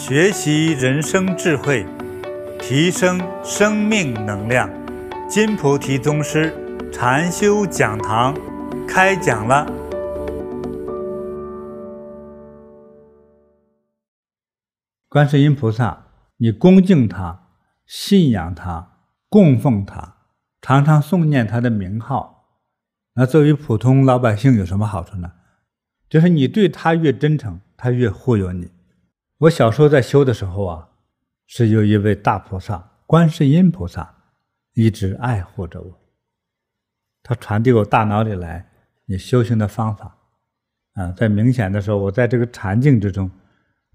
学习人生智慧，提升生命能量。金菩提宗师禅修讲堂开讲了。观世音菩萨，你恭敬他、信仰他、供奉他，常常诵念他的名号，那作为普通老百姓有什么好处呢？就是你对他越真诚，他越护佑你。我小时候在修的时候啊，是有一位大菩萨，观世音菩萨，一直爱护着我。他传递我大脑里来你修行的方法，啊，在明显的时候，我在这个禅境之中，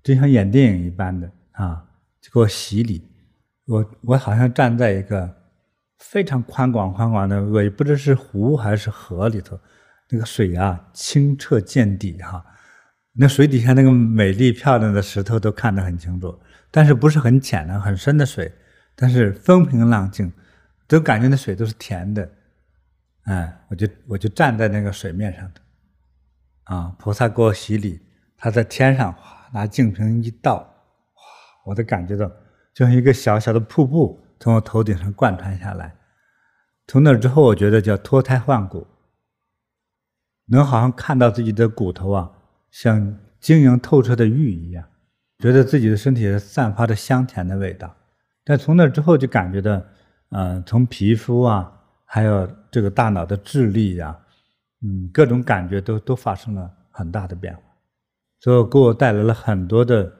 就像演电影一般的啊，就给我洗礼。我我好像站在一个非常宽广宽广的，我也不知是湖还是河里头，那个水啊清澈见底哈、那水底下那个美丽漂亮的石头都看得很清楚，但是不是很浅的、很深的水，但是风平浪静，都感觉那水都是甜的。哎，我就我就站在那个水面上的，啊，菩萨给我洗礼，他在天上，拿净瓶一倒，哇，我都感觉到就像一个小小的瀑布从我头顶上贯穿下来。从那之后，我觉得叫脱胎换骨，能好像看到自己的骨头啊。像晶莹透彻的玉一样，觉得自己的身体散发着香甜的味道。但从那之后就感觉到，嗯、从皮肤啊，还有这个大脑的智力呀、嗯，各种感觉都都发生了很大的变化，所以给我带来了很多的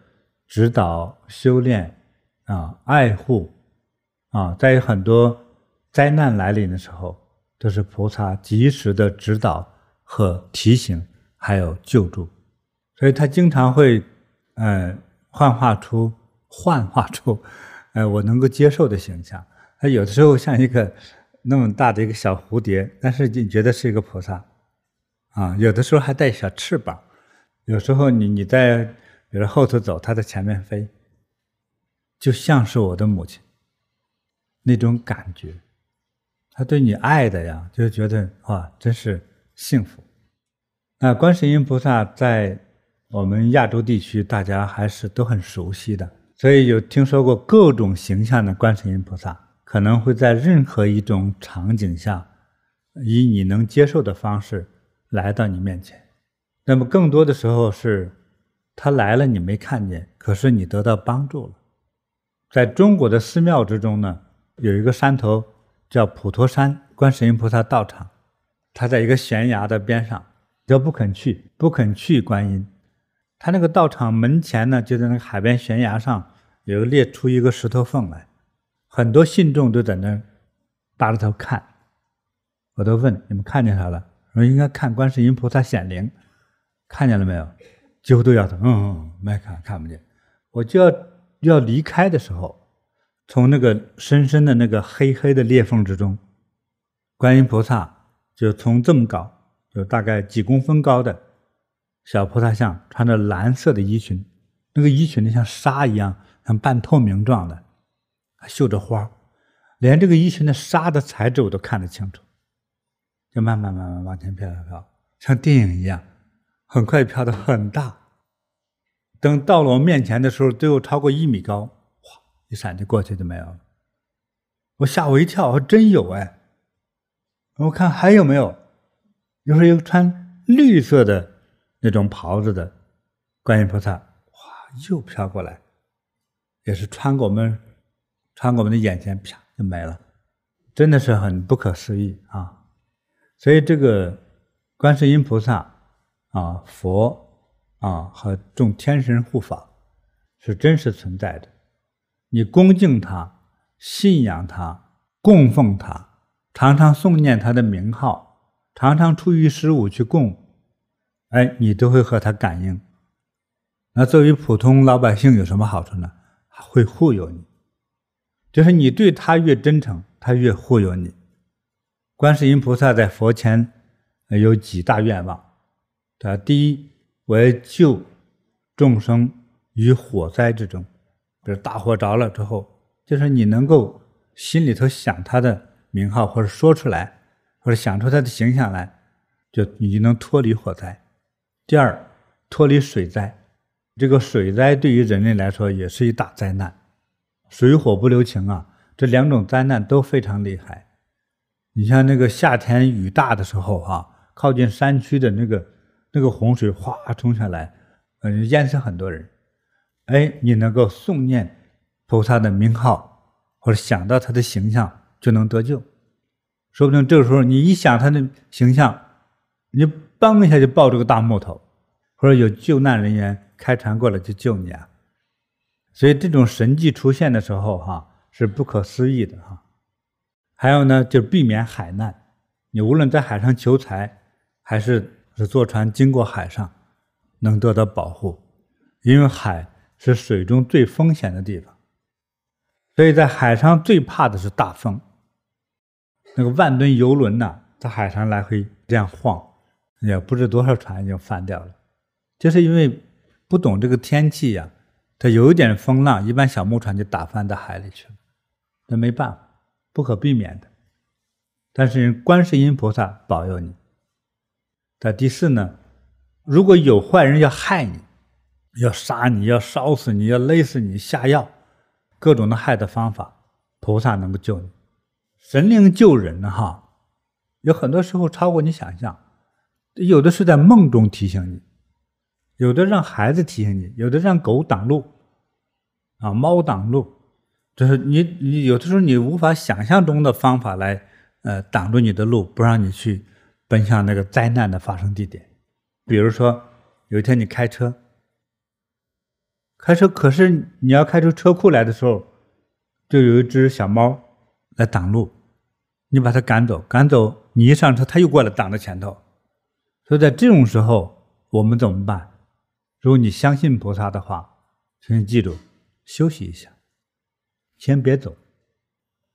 指导、修炼啊、爱护啊，在很多灾难来临的时候，都是菩萨及时的指导和提醒，还有救助。所以他经常会，呃，幻化出幻化出，呃，我能够接受的形象。他有的时候像一个那么大的一个小蝴蝶，但是你觉得是一个菩萨，啊，有的时候还带小翅膀。有时候你你在比如后头走，他在前面飞，就像是我的母亲那种感觉。他对你爱的呀，就觉得哇，真是幸福。那观世音菩萨在。我们亚洲地区，大家还是都很熟悉的，所以有听说过各种形象的观世音菩萨，可能会在任何一种场景下，以你能接受的方式来到你面前。那么更多的时候是，他来了你没看见，可是你得到帮助了。在中国的寺庙之中呢，有一个山头叫普陀山观世音菩萨道场，他在一个悬崖的边上，叫不肯去，不肯去观音。他那个道场门前呢，就在那个海边悬崖上，有个裂出一个石头缝来，很多信众都在那耷着头看。我都问你们看见啥了？说应该看观世音菩萨显灵，看见了没有？几乎都摇头，嗯，没看，看不见。我就要要离开的时候，从那个深深的那个黑黑的裂缝之中，观音菩萨就从这么高，就大概几公分高的。小菩萨像穿着蓝色的衣裙，那个衣裙呢像纱一样，像半透明状的，还绣着花，连这个衣裙的纱的材质我都看得清楚，就慢慢慢慢往前飘飘飘，像电影一样，很快飘得很大。等到了我面前的时候，都有超过一米高，哗，一闪就过去就没有了。我吓我一跳，还真有哎！我看还有没有？有时候有穿绿色的。那种袍子的观音菩萨，哇，又飘过来，也是穿过我们，穿过我们的眼前，啪就没了，真的是很不可思议啊！所以这个观世音菩萨啊，佛啊和众天神护法是真实存在的。你恭敬他、信仰他、供奉他，常常诵念他的名号，常常初一十五去供。哎，你都会和他感应。那作为普通老百姓有什么好处呢？会护佑你，就是你对他越真诚，他越护佑你。观世音菩萨在佛前有几大愿望，他第一，我要救众生于火灾之中，比如大火着了之后，就是你能够心里头想他的名号，或者说出来，或者想出他的形象来，就你就能脱离火灾。第二，脱离水灾，这个水灾对于人类来说也是一大灾难，水火不留情啊，这两种灾难都非常厉害。你像那个夏天雨大的时候啊，靠近山区的那个那个洪水哗冲下来，嗯，淹死很多人。哎，你能够诵念菩萨的名号，或者想到他的形象，就能得救。说不定这个时候你一想他的形象，你嘣一下就抱着个大木头，或者有救难人员开船过来就救你啊。所以这种神迹出现的时候，哈，是不可思议的哈。还有呢，就是避免海难。你无论在海上求财，还是是坐船经过海上，能得到保护，因为海是水中最风险的地方。所以在海上最怕的是大风。那个万吨游轮呐，在海上来回这样晃，也不知多少船已经翻掉了。就是因为不懂这个天气呀，它有一点风浪，一般小木船就打翻到海里去了。那没办法。不可避免的，但是观世音菩萨保佑你。那第四呢，如果有坏人要害你，要杀你，要烧死你，要勒死你，下药，各种的害的方法，菩萨能够救你。神灵救人，哈，有很多时候超过你想象，有的是在梦中提醒你，有的让孩子提醒你，有的让狗挡路，啊，猫挡路。就是你，你有的时候你无法想象中的方法来，呃，挡住你的路，不让你去奔向那个灾难的发生地点。比如说，有一天你开车，开车，可是你要开出车库来的时候，就有一只小猫来挡路，你把它赶走，赶走，你一上车，它又过来挡在前头。所以在这种时候，我们怎么办？如果你相信菩萨的话，请记住，休息一下。先别走，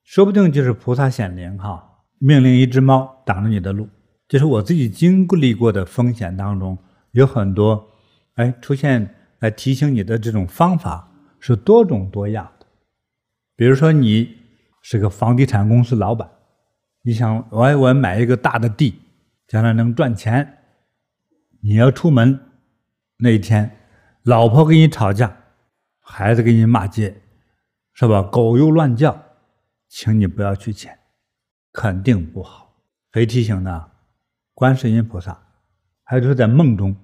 说不定就是菩萨显灵哈，命令一只猫挡着你的路。就是我自己经历过的风险当中，有很多，哎，出现来提醒你的这种方法是多种多样的。比如说，你是个房地产公司老板，你想，我我要买一个大的地，将来能赚钱。你要出门那一天，老婆跟你吵架，孩子跟你骂街。是吧？狗又乱叫，请你不要去捡，肯定不好。谁提醒的？观世音菩萨。还有就是在梦中，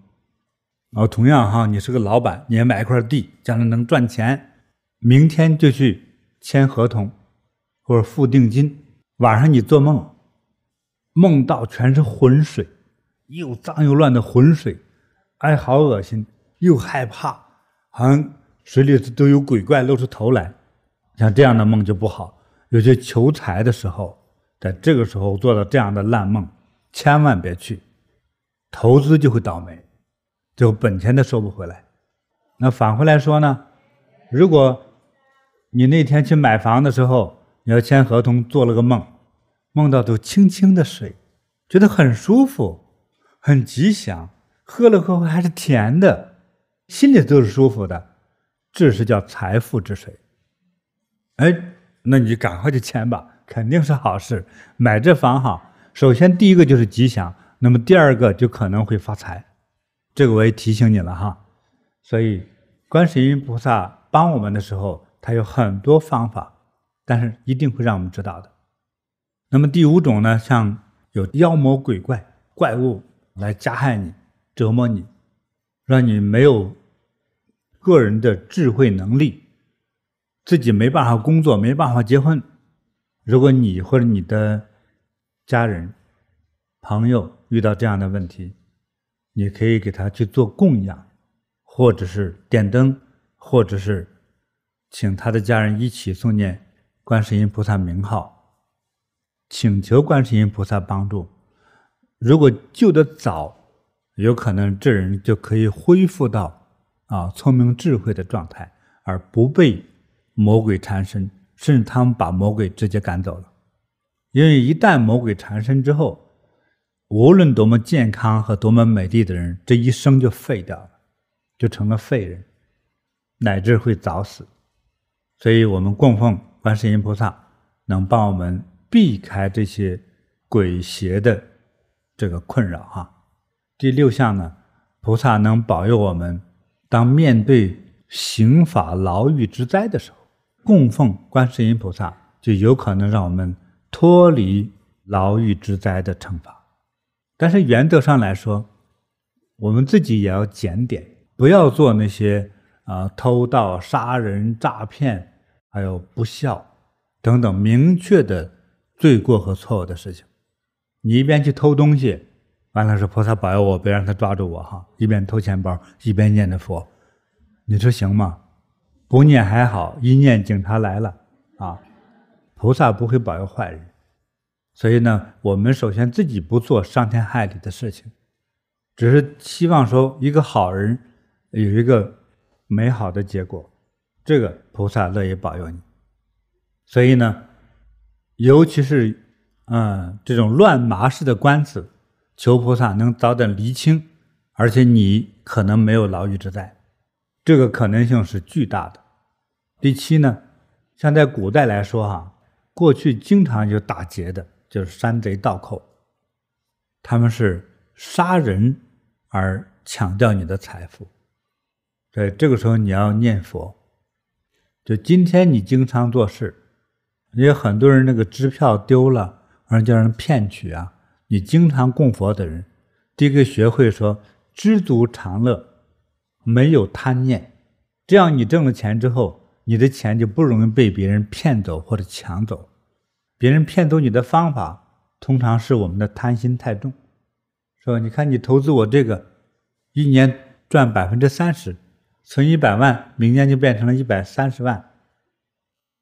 哦，同样哈，你是个老板，你也买一块地，将来能赚钱，明天就去签合同或者付定金。晚上你做梦，梦到全是浑水，又脏又乱的浑水，哎，好恶心，又害怕，好像水里都有鬼怪露出头来。像这样的梦就不好，有些求财的时候，在这个时候做到这样的烂梦，千万别去，投资就会倒霉，最后本钱都收不回来。那反过来说呢，如果你那天去买房的时候，你要签合同，做了个梦，梦到都清清的水，觉得很舒服，很吉祥，喝了过后还是甜的，心里都是舒服的，这是叫财富之水。哎，那你赶快去签吧，肯定是好事。买这房哈，首先第一个就是吉祥，那么第二个就可能会发财。这个我也提醒你了哈。所以，观世音菩萨帮我们的时候，他有很多方法，但是一定会让我们知道的。那么第五种呢，像有妖魔鬼怪、怪物来加害你、折磨你，让你没有个人的智慧能力。自己没办法工作，没办法结婚。如果你或者你的家人、朋友遇到这样的问题，你可以给他去做供养，或者是点灯，或者是请他的家人一起诵念观世音菩萨名号，请求观世音菩萨帮助。如果救得早，有可能这人就可以恢复到啊聪明智慧的状态，而不被。魔鬼缠身，甚至他们把魔鬼直接赶走了。因为一旦魔鬼缠身之后，无论多么健康和多么美丽的人，这一生就废掉了，就成了废人，乃至会早死。所以，我们供奉观世音菩萨，能帮我们避开这些鬼邪的这个困扰哈。第六项呢，菩萨能保佑我们当面对刑法牢狱之灾的时候，供奉观世音菩萨，就有可能让我们脱离牢狱之灾的惩罚。但是原则上来说，我们自己也要检点，不要做那些啊、偷盗、杀人、诈骗，还有不孝等等明确的罪过和错误的事情。你一边去偷东西，完了说菩萨保佑我，别让他抓住我哈！一边偷钱包，一边念着佛，你说行吗？不念还好，一念警察来了啊！菩萨不会保佑坏人。所以呢，我们首先自己不做伤天害理的事情，只是希望说一个好人有一个美好的结果，这个菩萨乐意保佑你。所以呢，尤其是嗯这种乱麻式的官司，求菩萨能早点厘清，而且你可能没有牢狱之灾，这个可能性是巨大的。第七呢，像在古代来说哈，过去经常有打劫的。就是山贼盗寇，他们是杀人而抢掉你的财富，所以这个时候你要念佛。就今天你经常做事，也有很多人那个支票丢了，而叫人骗取啊。你经常供佛的人，第一个学会说知足常乐，没有贪念，这样你挣了钱之后，你的钱就不容易被别人骗走或者抢走。别人骗走你的方法，通常是我们的贪心太重，说你看你投资我这个，一年赚百分之三十，存一百万，明年就变成了一百三十万。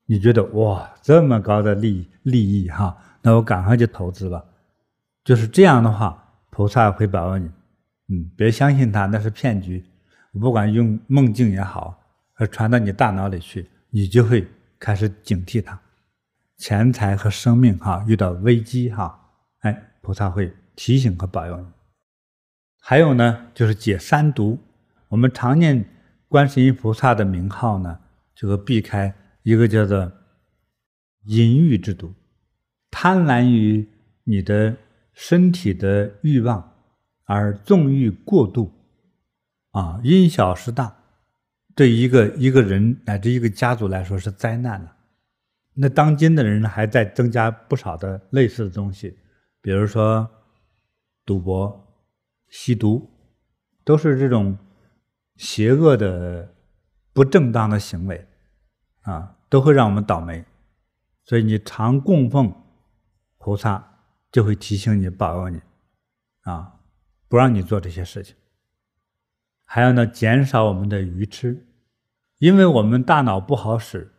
你觉得哇，这么高的利利益哈，那我赶快去投资吧。就是这样的话，菩萨会保佑你。嗯，别相信他，那是骗局。我不管用梦境也好，而传到你大脑里去，你就会开始警惕他。钱财和生命哈遇到危机哈，哎，菩萨会提醒和保佑你。还有呢，就是解三毒。我们常念观世音菩萨的名号呢，就会避开一个叫做淫欲之毒，贪婪于你的身体的欲望而纵欲过度，啊，因小失大，对一个一个人乃至一个家族来说是灾难的。那当今的人还在增加不少的类似的东西，比如说赌博、吸毒，都是这种邪恶的、不正当的行为，啊，都会让我们倒霉。所以你常供奉菩萨，就会提醒你、保佑你，啊，不让你做这些事情。还有呢，减少我们的愚痴，因为我们大脑不好使。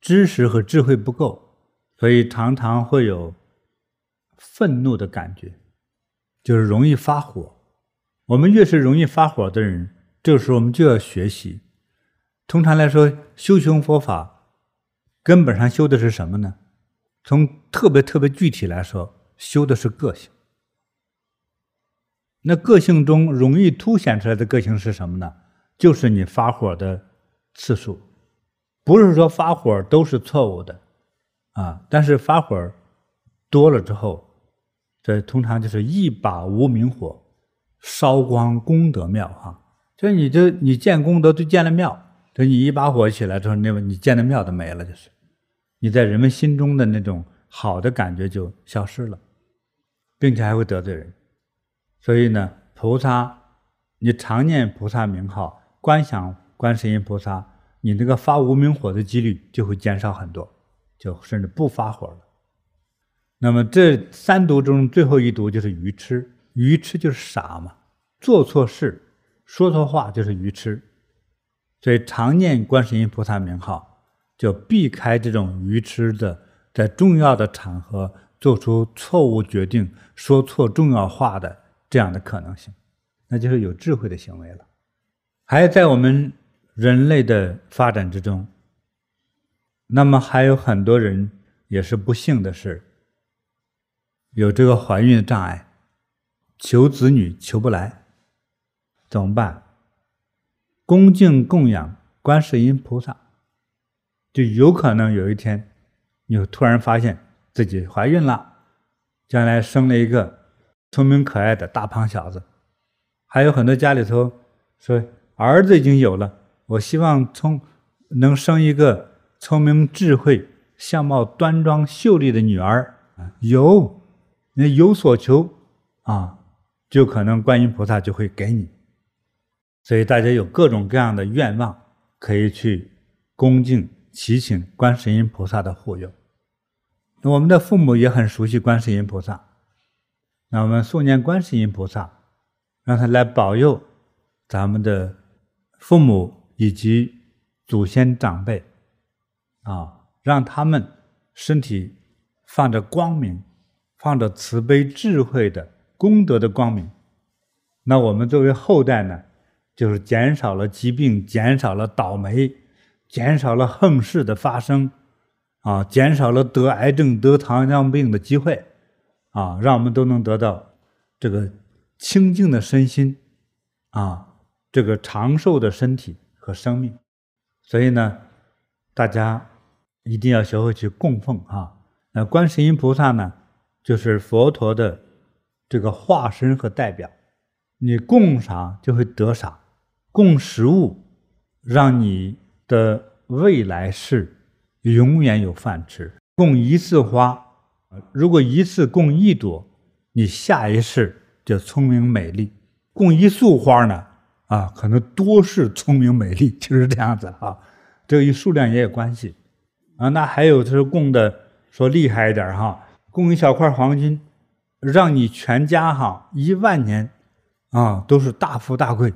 知识和智慧不够，所以常常会有愤怒的感觉，就是容易发火。我们越是容易发火的人，这个时候我们就要学习。通常来说，修行佛法根本上修的是什么呢？从特别特别具体来说，修的是个性。那个性中容易凸显出来的个性是什么呢？就是你发火的次数。不是说发火都是错误的，啊，但是发火多了之后，这通常就是一把无名火，烧光功德庙哈。就你这你建功德就建了庙，等你一把火起来之后，那你建的庙都没了，就是你在人们心中的那种好的感觉就消失了，并且还会得罪人。所以呢，菩萨，你常念菩萨名号，观想观世音菩萨。你那个发无明火的几率就会减少很多，就甚至不发火了。那么这三毒中最后一毒就是愚痴，愚痴就是傻嘛，做错事、说错话就是愚痴。所以常念观世音菩萨名号，就避开这种愚痴的，在重要的场合做出错误决定、说错重要话的这样的可能性，那就是有智慧的行为了。还有在我们。人类的发展之中，那么还有很多人也是不幸的是，有这个怀孕的障碍，求子女求不来，怎么办？恭敬供养观世音菩萨，就有可能有一天，你突然发现自己怀孕了，将来生了一个聪明可爱的大胖小子，还有很多家里头说。儿子已经有了，我希望聪能生一个聪明智慧、相貌端庄秀丽的女儿。有，你有所求啊，就可能观音菩萨就会给你。所以大家有各种各样的愿望，可以去恭敬祈请观世音菩萨的护佑。我们的父母也很熟悉观世音菩萨，那我们诵念观世音菩萨，让他来保佑咱们的父母以及祖先长辈，啊，让他们身体放着光明，放着慈悲智慧的功德的光明。那我们作为后代呢，就是减少了疾病，减少了倒霉，减少了横事的发生。啊，减少了得癌症、得糖尿病的机会，啊，让我们都能得到这个清净的身心，啊，这个长寿的身体和生命。所以呢，大家一定要学会去供奉啊。那观世音菩萨呢，就是佛陀的这个化身和代表。你供啥就会得啥，供食物，让你的未来世。永远有饭吃。供一次花，如果一次供一朵，你下一世就聪明美丽。供一束花呢，啊，可能多是聪明美丽，就是这样子啊。这个与数量也有关系啊。那还有就是供的，说厉害一点哈，供一小块黄金，让你全家哈一万年啊都是大富大贵。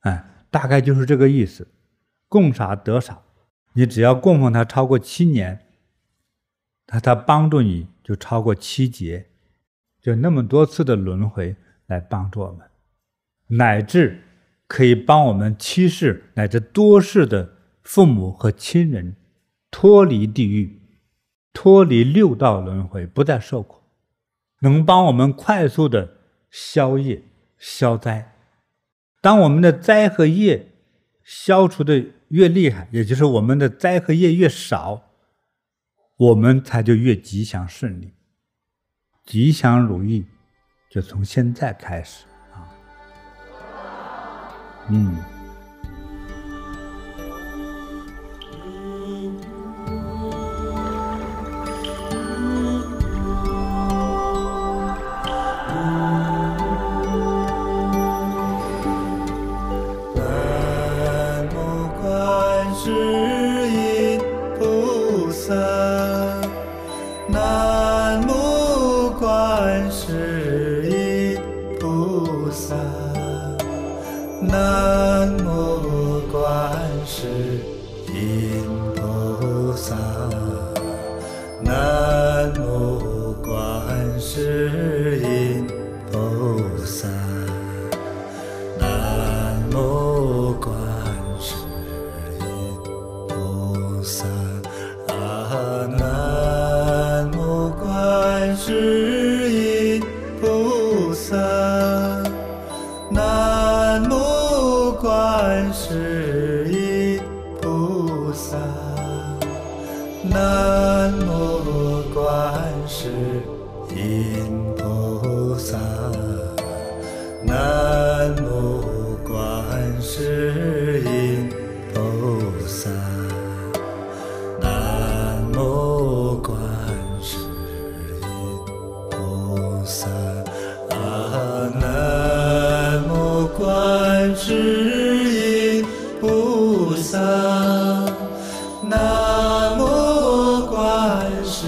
哎，大概就是这个意思。供啥得啥。你只要供奉他超过七年，他他帮助你就超过七劫，就那么多次的轮回来帮助我们，乃至可以帮我们七世乃至多世的父母和亲人脱离地狱，脱离六道轮回，不再受苦，能帮我们快速的消业消灾。当我们的灾和业消除的越厉害，也就是我们的灾和业越少，我们才就越吉祥顺利，吉祥如意，就从现在开始啊，嗯。观世音菩萨。南无观世音菩萨。南无观世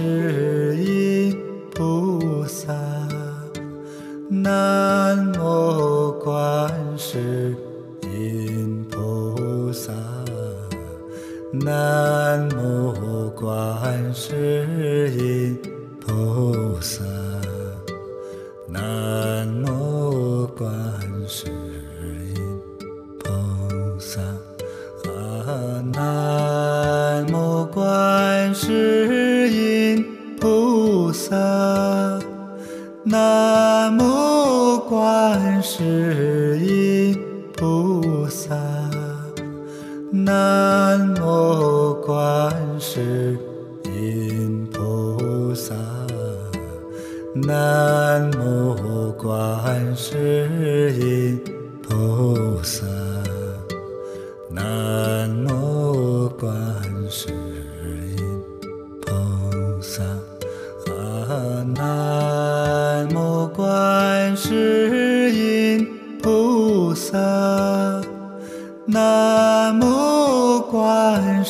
观世音菩萨。南无观世音菩萨。南无观世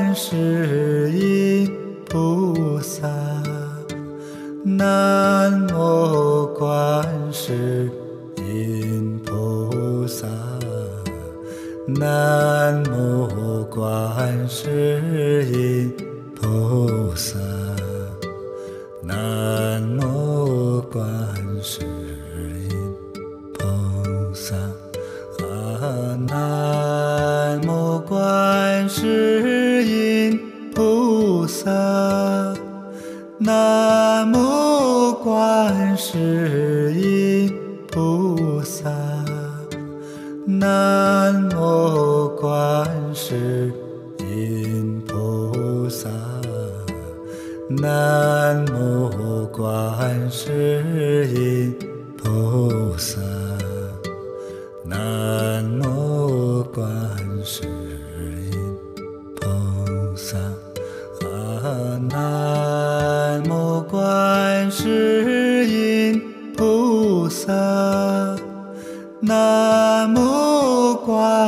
观世音菩萨南无观世音菩萨南无观世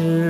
是。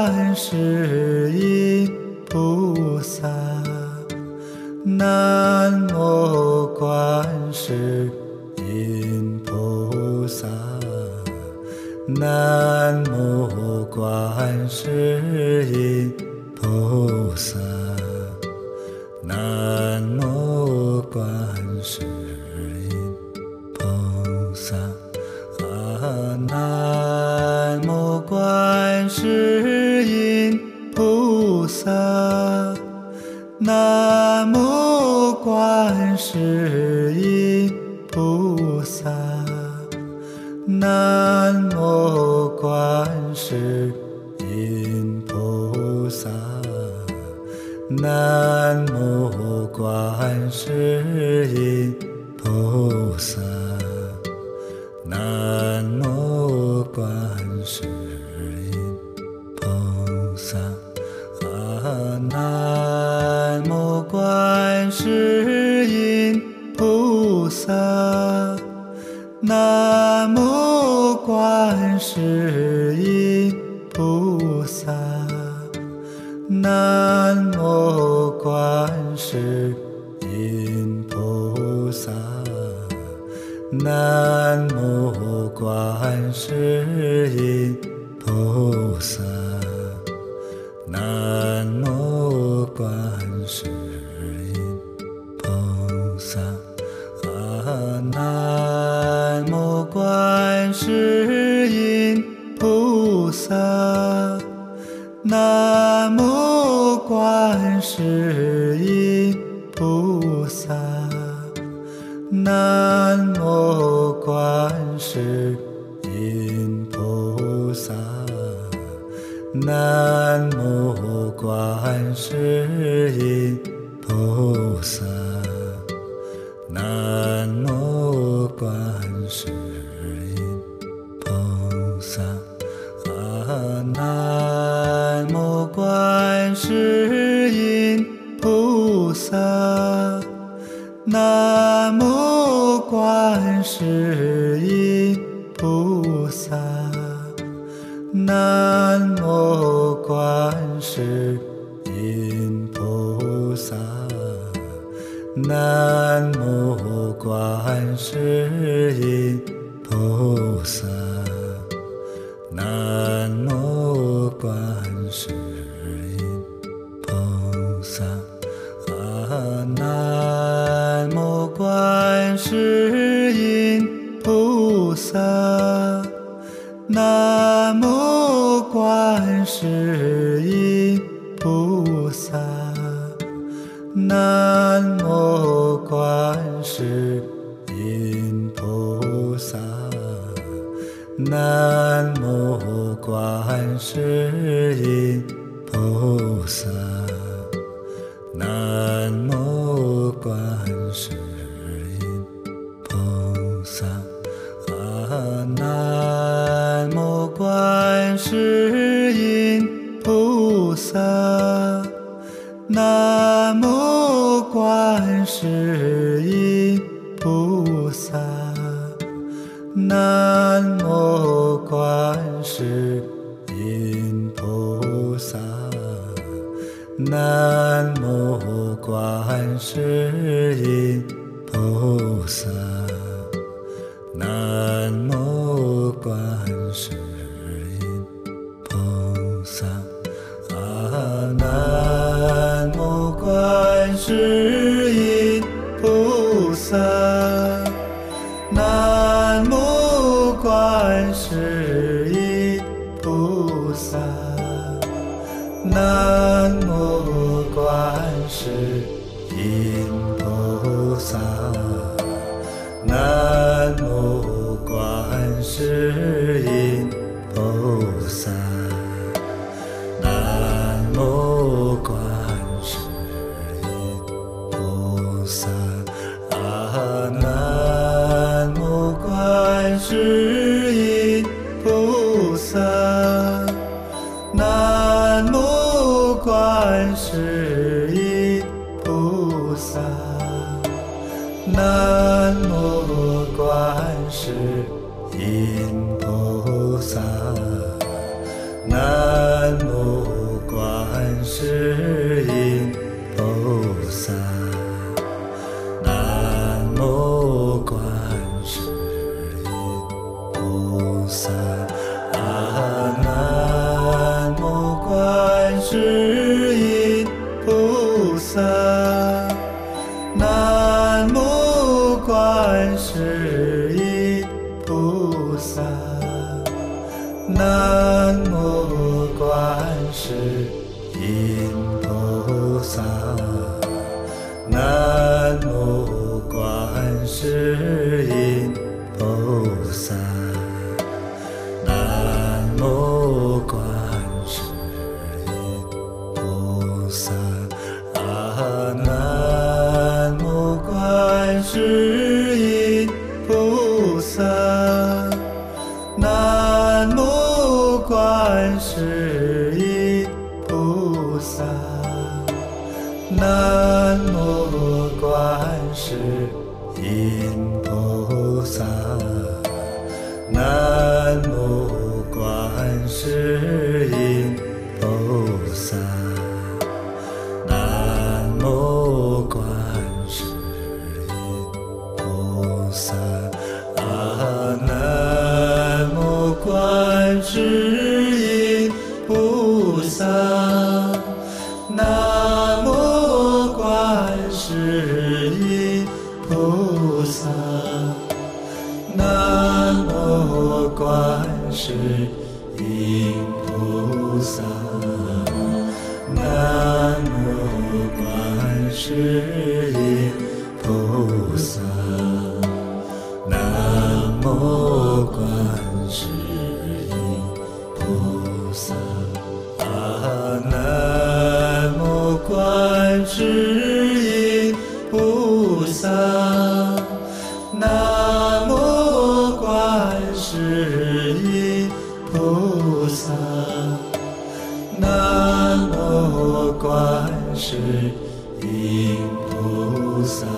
观世音菩萨南无观世音菩萨南无观世观世音菩萨南无观世音菩萨南无观世世是一观世音菩萨。南无观世音菩萨。南无观世观世音菩萨南无观世音菩萨南观世音菩萨南无观世音菩萨。